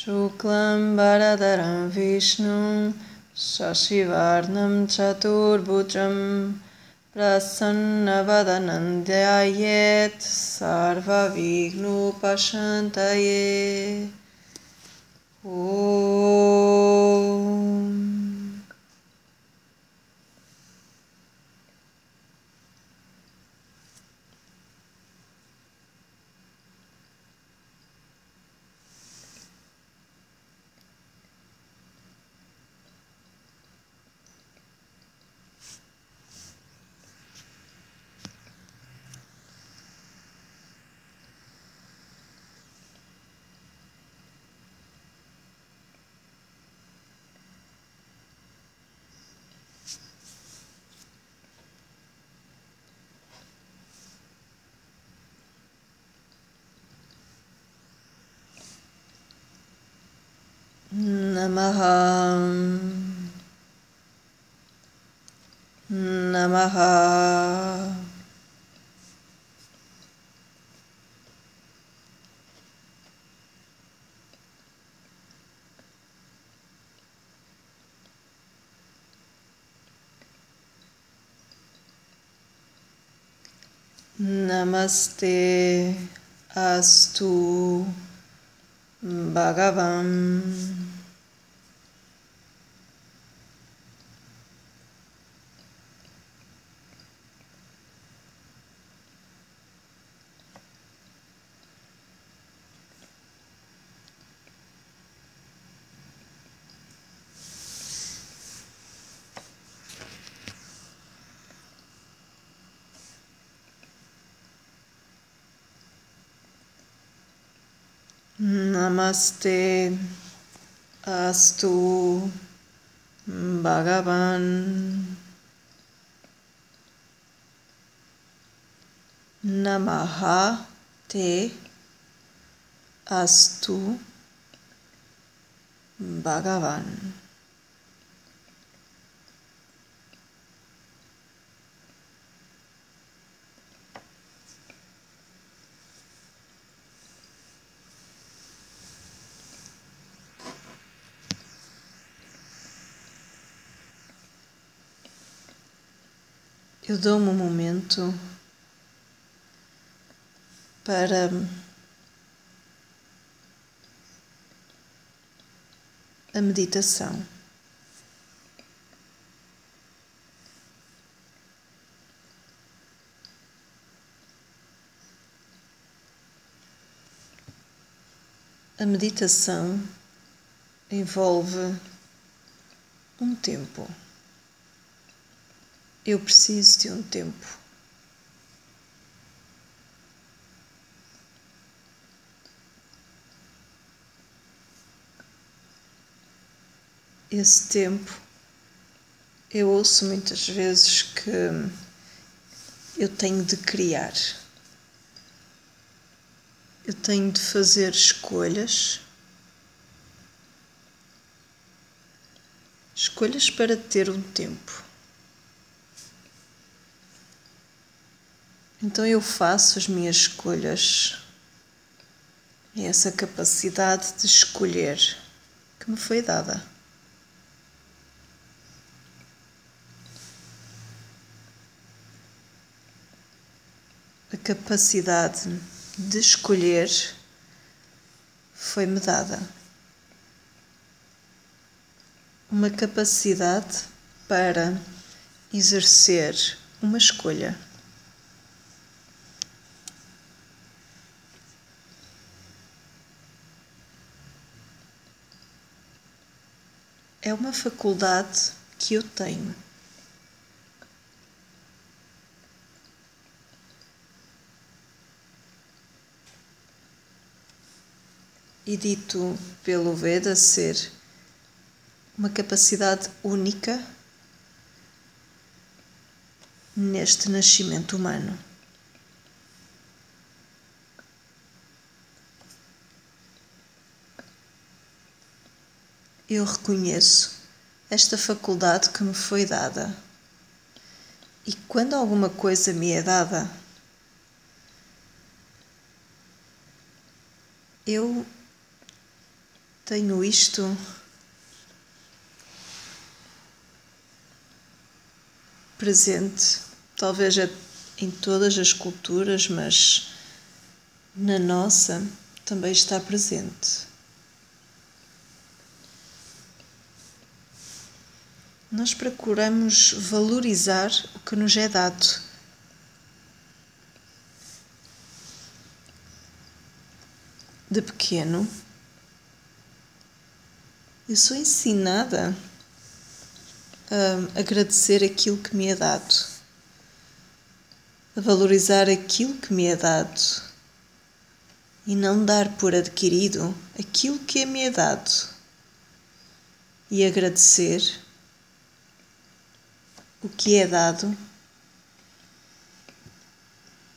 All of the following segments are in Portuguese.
शुक्लं वरदरं विष्णुं शशिवर्णं चतुर्भुजं प्रसन्नवदनन्द्यायेत् सर्वविष्णुपशन्तये ओ Namaha Namaste Astu Bhagavan Namaste Astu Bhagavan Namaha Te Astu Bhagavan Eu dou-me um momento para a meditação. A meditação envolve um tempo. Eu preciso de um tempo. Esse tempo, eu ouço muitas vezes que eu tenho de criar, eu tenho de fazer escolhas, escolhas para ter um tempo. Então eu faço as minhas escolhas. É essa capacidade de escolher que me foi dada. A capacidade de escolher foi-me dada. Uma capacidade para exercer uma escolha. É uma faculdade que eu tenho. E dito pelo Veda ser uma capacidade única neste nascimento humano. Eu reconheço esta faculdade que me foi dada. E quando alguma coisa me é dada, eu tenho isto presente, talvez é em todas as culturas, mas na nossa também está presente. Nós procuramos valorizar o que nos é dado. De pequeno, eu sou ensinada a agradecer aquilo que me é dado, a valorizar aquilo que me é dado e não dar por adquirido aquilo que me é dado e agradecer o que é dado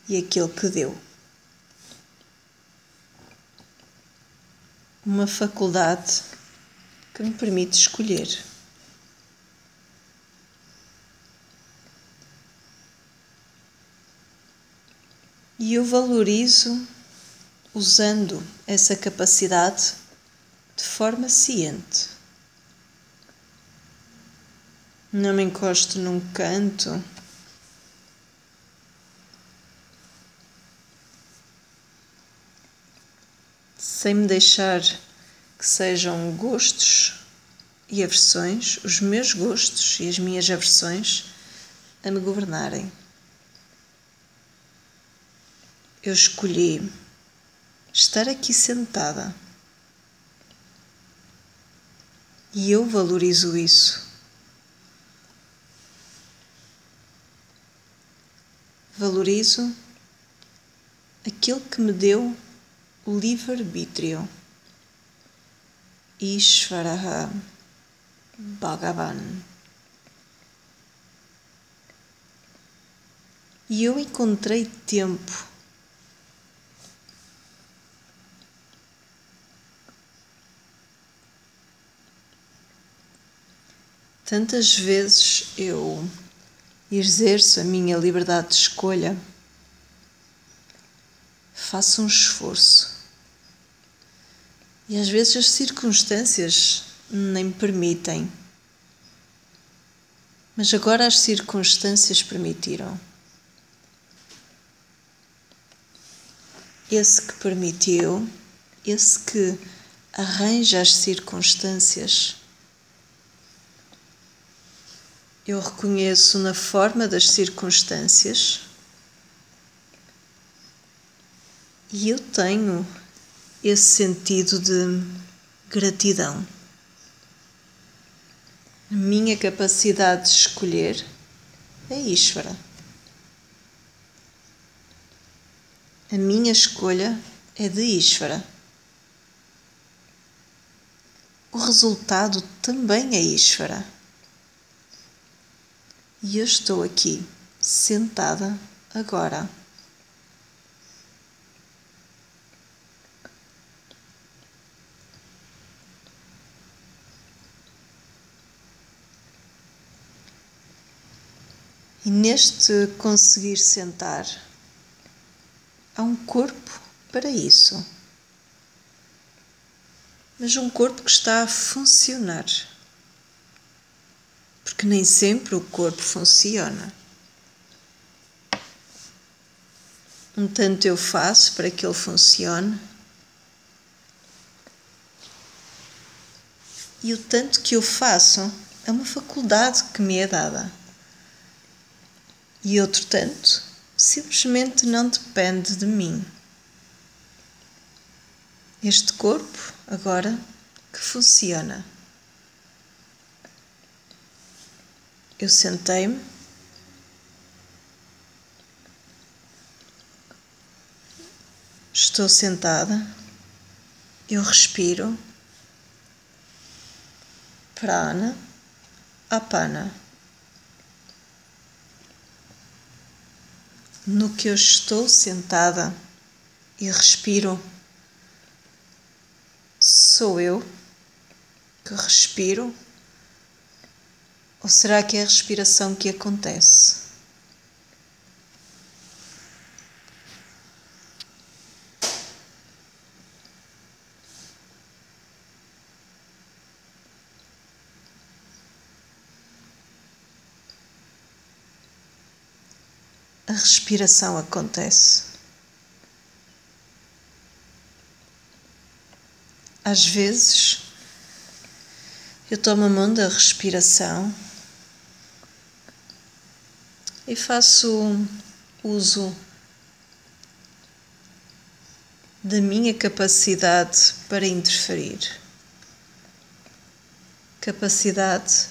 e aquilo que deu. Uma faculdade que me permite escolher. E eu valorizo usando essa capacidade de forma ciente. Não me encosto num canto. Sem me deixar que sejam gostos e aversões, os meus gostos e as minhas aversões, a me governarem. Eu escolhi estar aqui sentada e eu valorizo isso. Valorizo aquilo que me deu o livre-arbítrio. Ishvaraha Bhagavan. E eu encontrei tempo Tantas vezes eu exerço a minha liberdade de escolha, faço um esforço e às vezes as circunstâncias nem permitem. Mas agora as circunstâncias permitiram. Esse que permitiu, esse que arranja as circunstâncias, eu reconheço na forma das circunstâncias e eu tenho esse sentido de gratidão. A minha capacidade de escolher é Ishvara. A minha escolha é de Ishvara. O resultado também é Ishvara. E eu estou aqui, sentada agora. E neste conseguir sentar, há um corpo para isso. Mas um corpo que está a funcionar. Porque nem sempre o corpo funciona. Um tanto eu faço para que ele funcione, e o tanto que eu faço é uma faculdade que me é dada e outro tanto simplesmente não depende de mim. Este corpo, agora, que funciona. Eu sentei-me. Estou sentada. Eu respiro. Prana, apana. no que eu estou sentada e respiro. Sou eu que respiro? Ou será que é a respiração que acontece? a respiração acontece. Às vezes, eu tomo a mão da respiração e faço uso da minha capacidade para interferir. Capacidade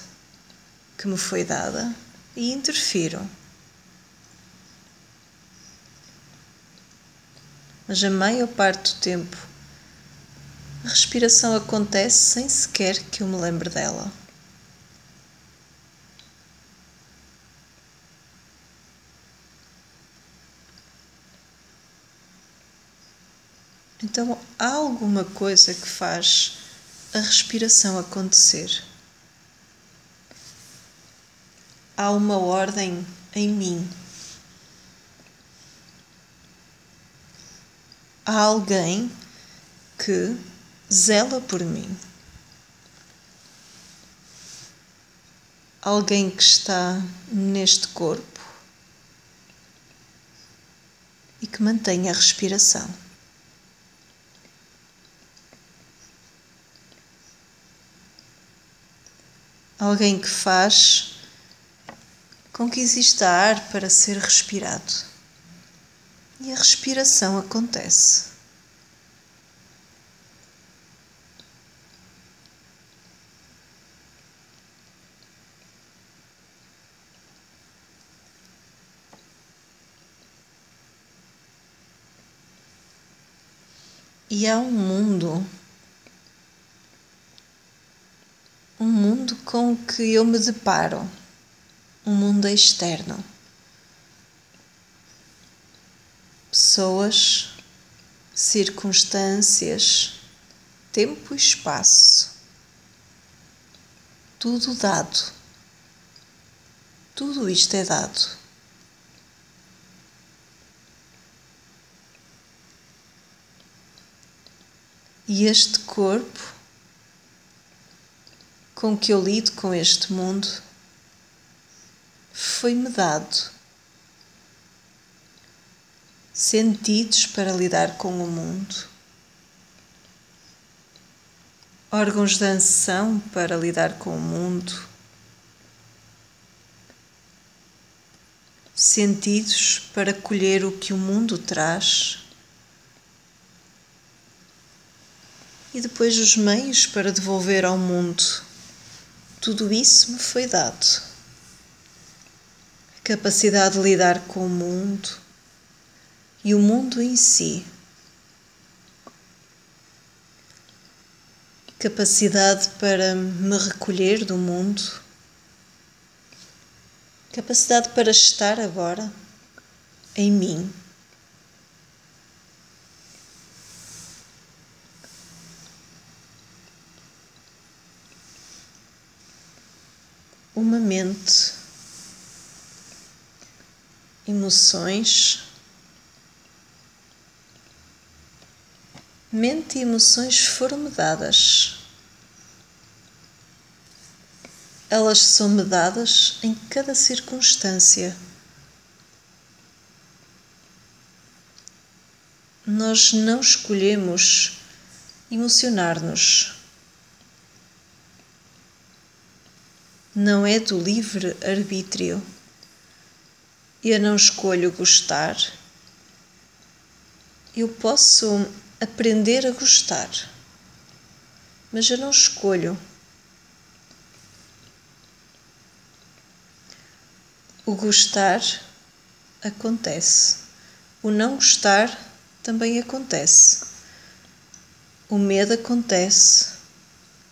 que me foi dada e interfiro. Mas a maior parte do tempo a respiração acontece sem sequer que eu me lembre dela. Então há alguma coisa que faz a respiração acontecer. Há uma ordem em mim. Há alguém que zela por mim. Alguém que está neste corpo e que mantém a respiração. Alguém que faz com que exista ar para ser respirado. E a respiração acontece. E há um mundo, um com que eu me deparo, um mundo externo. Pessoas, circunstâncias, tempo e espaço. Tudo dado. Tudo isto é dado. E este corpo com que eu lido com este mundo foi-me dado sentidos para lidar com o mundo, órgãos de ação para lidar com o mundo, sentidos para colher o que o mundo traz. e depois os meios para devolver ao mundo. Tudo isso me foi dado. A capacidade de lidar com o mundo e o mundo em si. Capacidade para me recolher do mundo. Capacidade para estar agora em mim. Uma mente, emoções, mente e emoções foram-me dadas. Elas são-me dadas em cada circunstância. Nós não escolhemos emocionar-nos. Não é do livre arbítrio. Eu não escolho gostar. Eu posso aprender a gostar, mas eu não escolho. O gostar acontece, o não gostar também acontece. O medo acontece,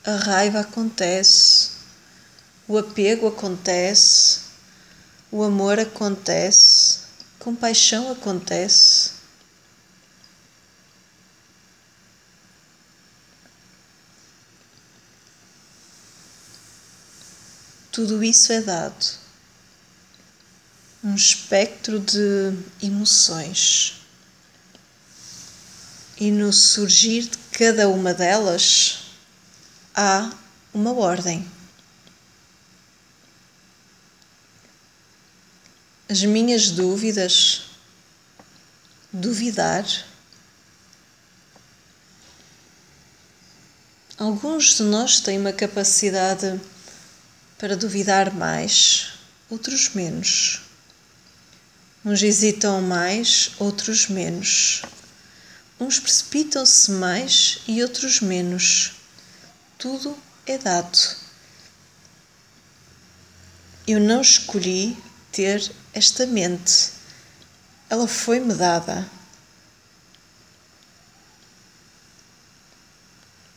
a raiva acontece, o apego acontece, o amor acontece, compaixão acontece. Tudo isso é dado. Um espectro de emoções. E no surgir de cada uma delas há uma ordem. As minhas dúvidas, duvidar. Alguns de nós têm uma capacidade para duvidar mais, outros menos. Uns hesitam mais, outros menos. Uns precipitam-se mais e outros menos. Tudo é dado. Eu não escolhi ter esta mente. Ela foi-me dada.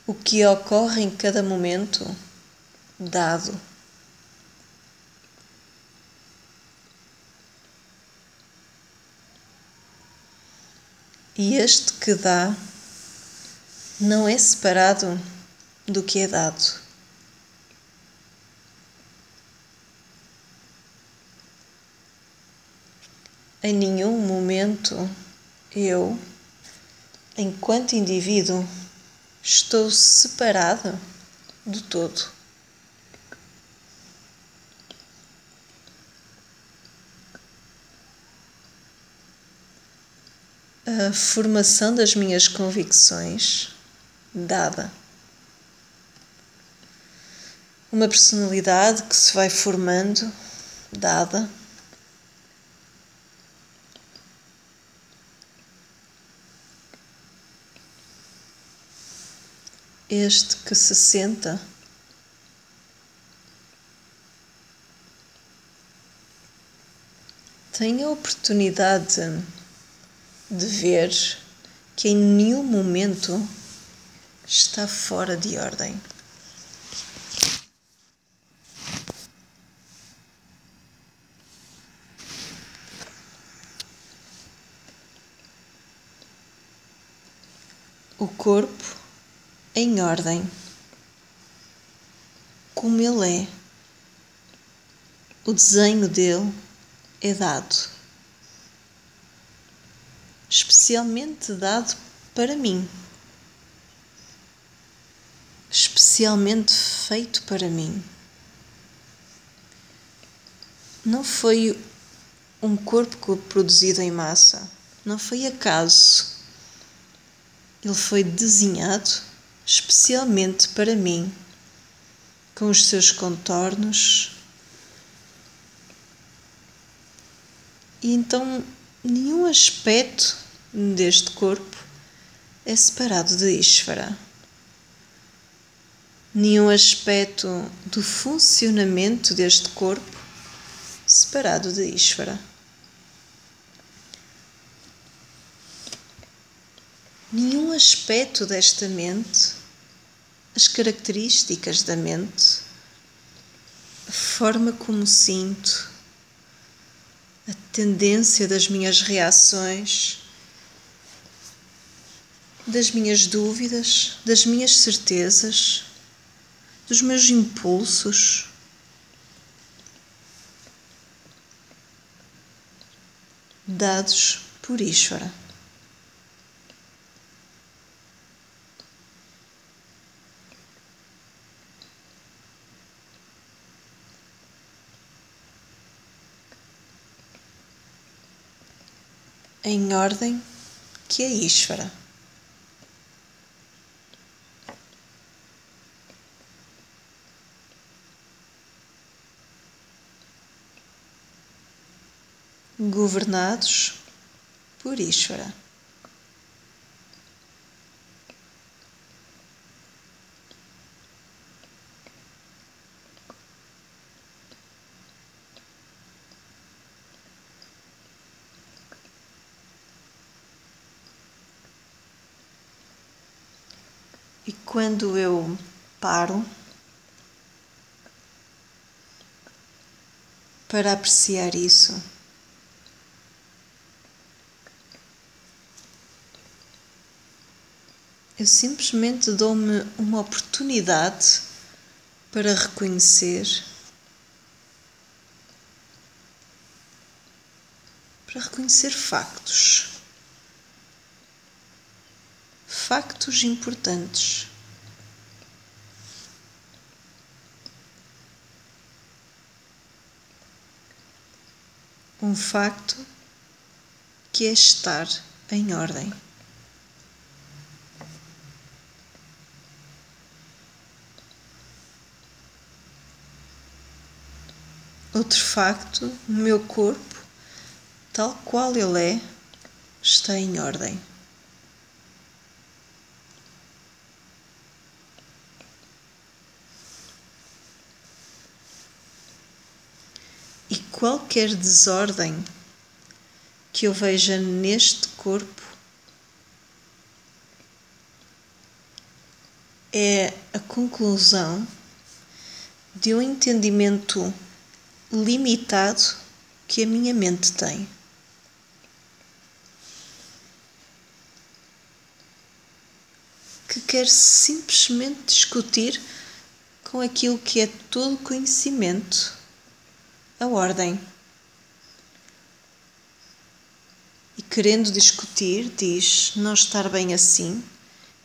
O que ocorre em cada momento, dado. E este que dá não é separado do que é dado. Em nenhum momento eu, enquanto indivíduo, estou separado do todo. a formação das minhas convicções dada. Uma personalidade que se vai formando dada. Este que se senta tem a oportunidade de ver que em nenhum momento está fora de ordem. O corpo em ordem, como ele é, o desenho dele é dado especialmente dado para mim, especialmente feito para mim. Não foi um corpo produzido em massa, não foi acaso. Ele foi desenhado especialmente para mim, com os seus contornos. E então nenhum aspecto deste corpo é separado de Ishvara. Nenhum aspecto do funcionamento deste corpo separado de Ishvara. Nenhum aspecto desta mente, as características da mente, a forma como sinto, a tendência das minhas reações, das minhas dúvidas, das minhas certezas, dos meus impulsos. Dados por Ishvara. Em ordem que é Ishvara. governados por Ishvara. Quando eu paro para apreciar isso, Eu simplesmente dou-me uma oportunidade para reconhecer, para reconhecer factos. Factos importantes. Um facto que é estar em ordem. Outro facto, o meu corpo, tal qual ele é, está em ordem. E qualquer desordem que eu veja neste corpo é a conclusão de um entendimento limitado que a minha mente tem. Que quer simplesmente discutir com aquilo que é todo conhecimento, a ordem. E querendo discutir, diz não estar bem assim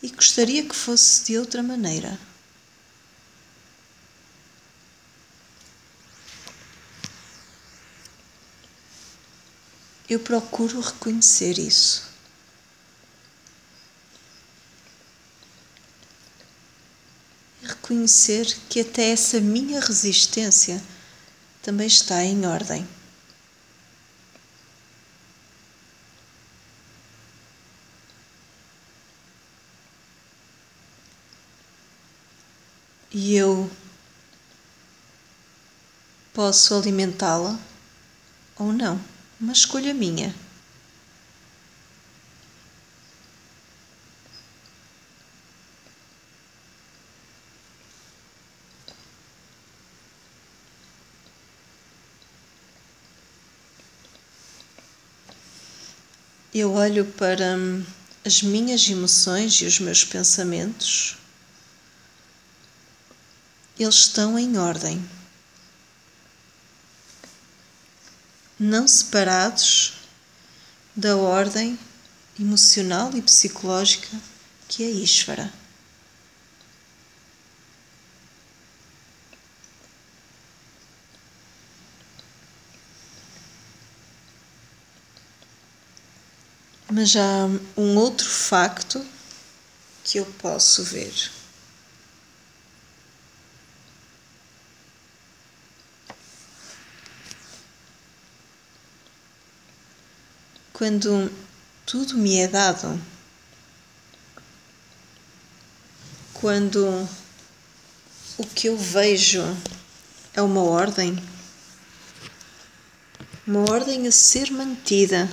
e gostaria que fosse de outra maneira. eu procuro reconhecer isso. Reconhecer que até essa minha resistência também está em ordem. E eu posso alimentá-la ou não uma escolha minha. Eu olho para hum, as minhas emoções e os meus pensamentos, eles estão em ordem. não separados da ordem emocional e psicológica que é Ishvara. Mas há um outro facto que eu posso ver. quando tudo me é dado, quando o que eu vejo é uma ordem, uma ordem a ser mantida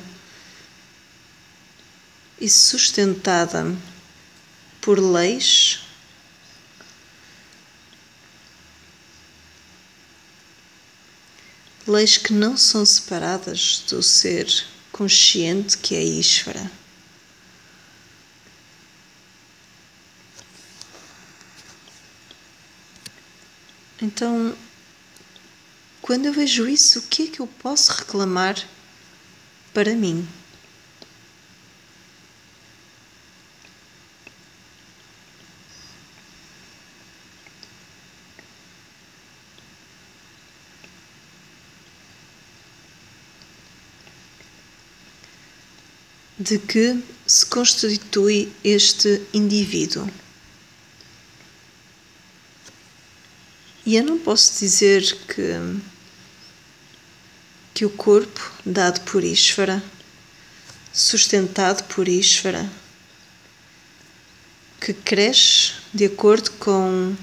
e sustentada por leis. Leis que não são separadas do ser consciente que é Ishvara. Então, quando eu vejo isso, o que é que eu posso reclamar para mim? De que se constitui este indivíduo. E eu não posso dizer que, que o corpo dado por Ishvara, sustentado por Ishvara, que cresce de acordo com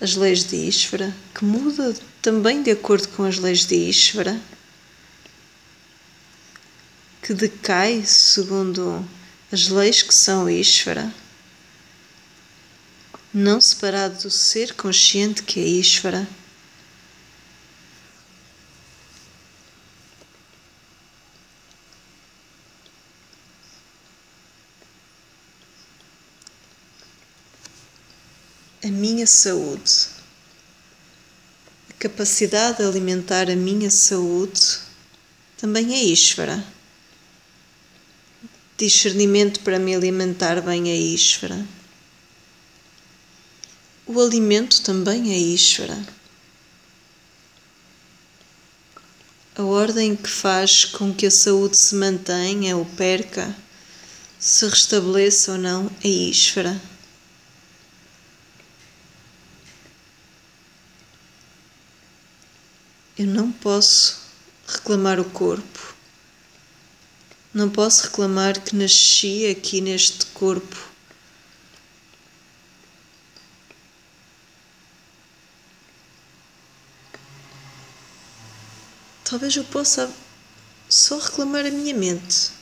as leis de Ishvara, que muda também de acordo com as leis de Ishvara, que decai segundo as leis que são Ishvara, não separado do ser consciente que é Ishvara. A minha saúde, a capacidade de alimentar a minha saúde também é Ishvara discernimento para me alimentar bem a Ishvara. O alimento também é Ishvara. a ordem que faz com que a saúde se mantenha ou perca, se restabeleça ou não a Ísfera. Eu não posso reclamar o corpo. Não posso reclamar que nasci aqui neste corpo. Talvez eu possa só reclamar a minha mente.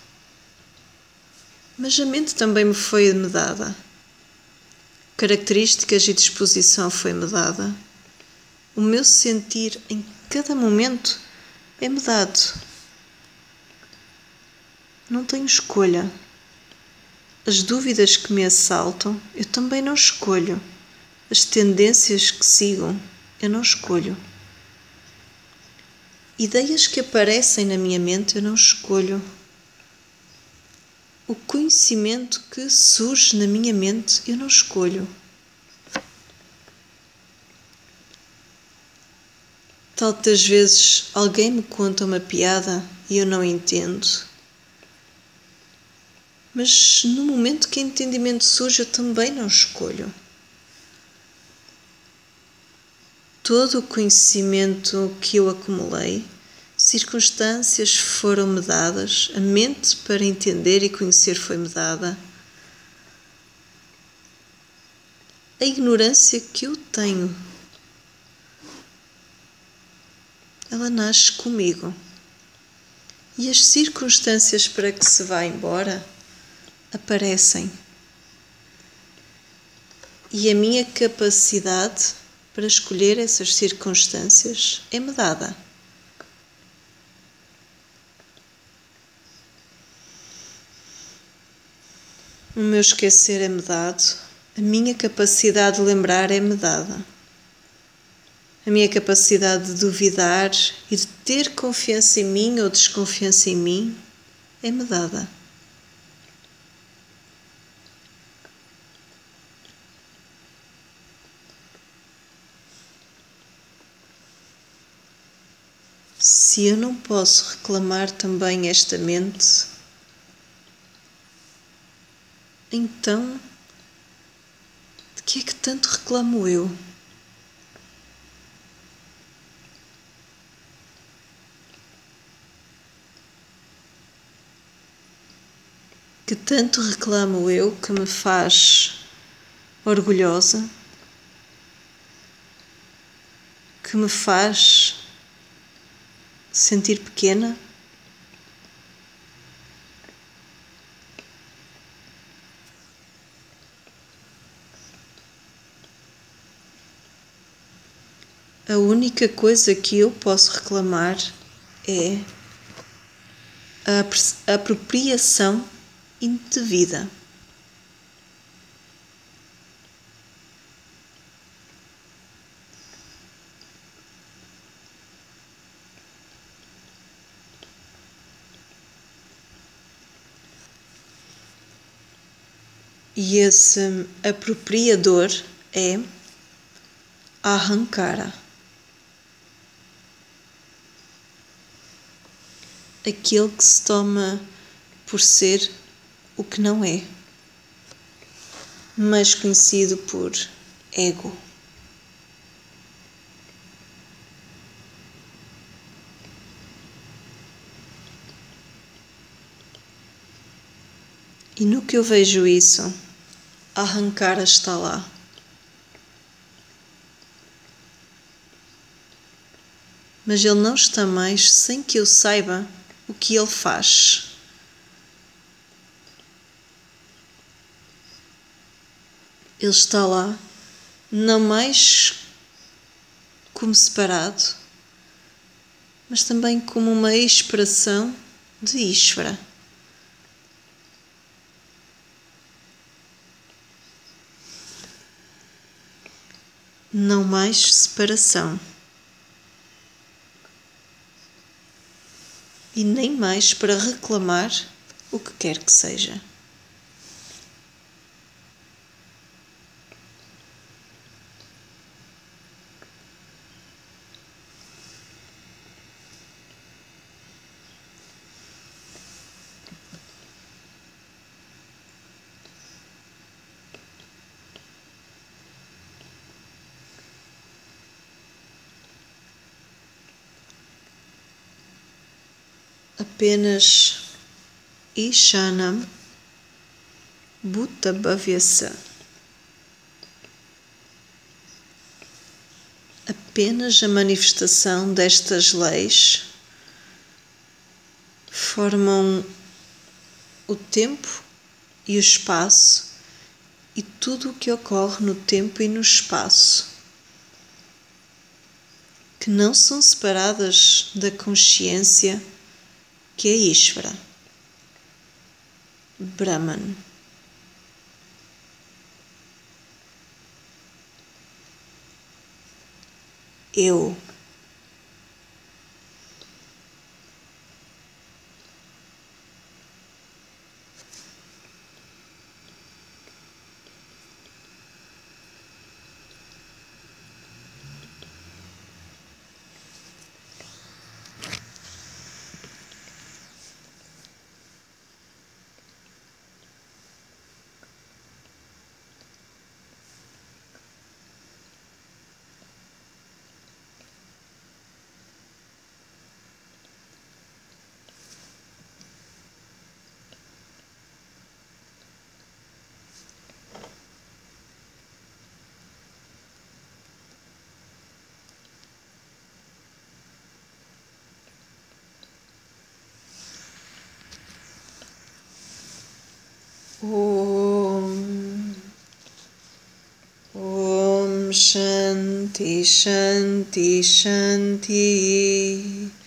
Mas a mente também me foi me dada. Características e disposição foi-me dada. O meu sentir em cada momento é-me dado. Não tenho escolha. As dúvidas que me assaltam, eu também não escolho. As tendências que sigam, eu não escolho. Ideias que aparecem na minha mente, eu não escolho. O conhecimento que surge na minha mente, eu não escolho. Tantas vezes alguém me conta uma piada e eu não entendo. Mas no momento que entendimento surge, eu também não escolho. Todo o conhecimento que eu acumulei, circunstâncias foram-me dadas, a mente para entender e conhecer foi-me dada. A ignorância que eu tenho ela nasce comigo. E as circunstâncias para que se vá embora aparecem. E a minha capacidade para escolher essas circunstâncias é-me dada. O meu esquecer é-me dado, a minha capacidade de lembrar é-me dada a minha capacidade de duvidar e de ter confiança em mim ou desconfiança em mim é-me dada. Se eu não posso reclamar também esta mente, então de que é que tanto reclamo eu? que tanto reclamo eu que me faz orgulhosa, que me faz sentir pequena. A única coisa que eu posso reclamar é a apropriação indevida. E esse apropriador é arrancara. Aquele que se toma por ser o que não é, mas conhecido por ego. E no que eu vejo isso, arrancar está lá. Mas ele não está mais sem que eu saiba o que ele faz. Ele está lá, não mais como separado, mas também como uma expressão de Ishvara. Não mais separação. E nem mais para reclamar o que quer que seja. Apenas Ishanam Bhuttabhavyasa. Apenas a manifestação destas leis formam o tempo e o espaço e tudo o que ocorre no tempo e no espaço, que não são separadas da consciência que é Ishvara, Brahman. Eu. Om. Om Shanti Shanti Shanti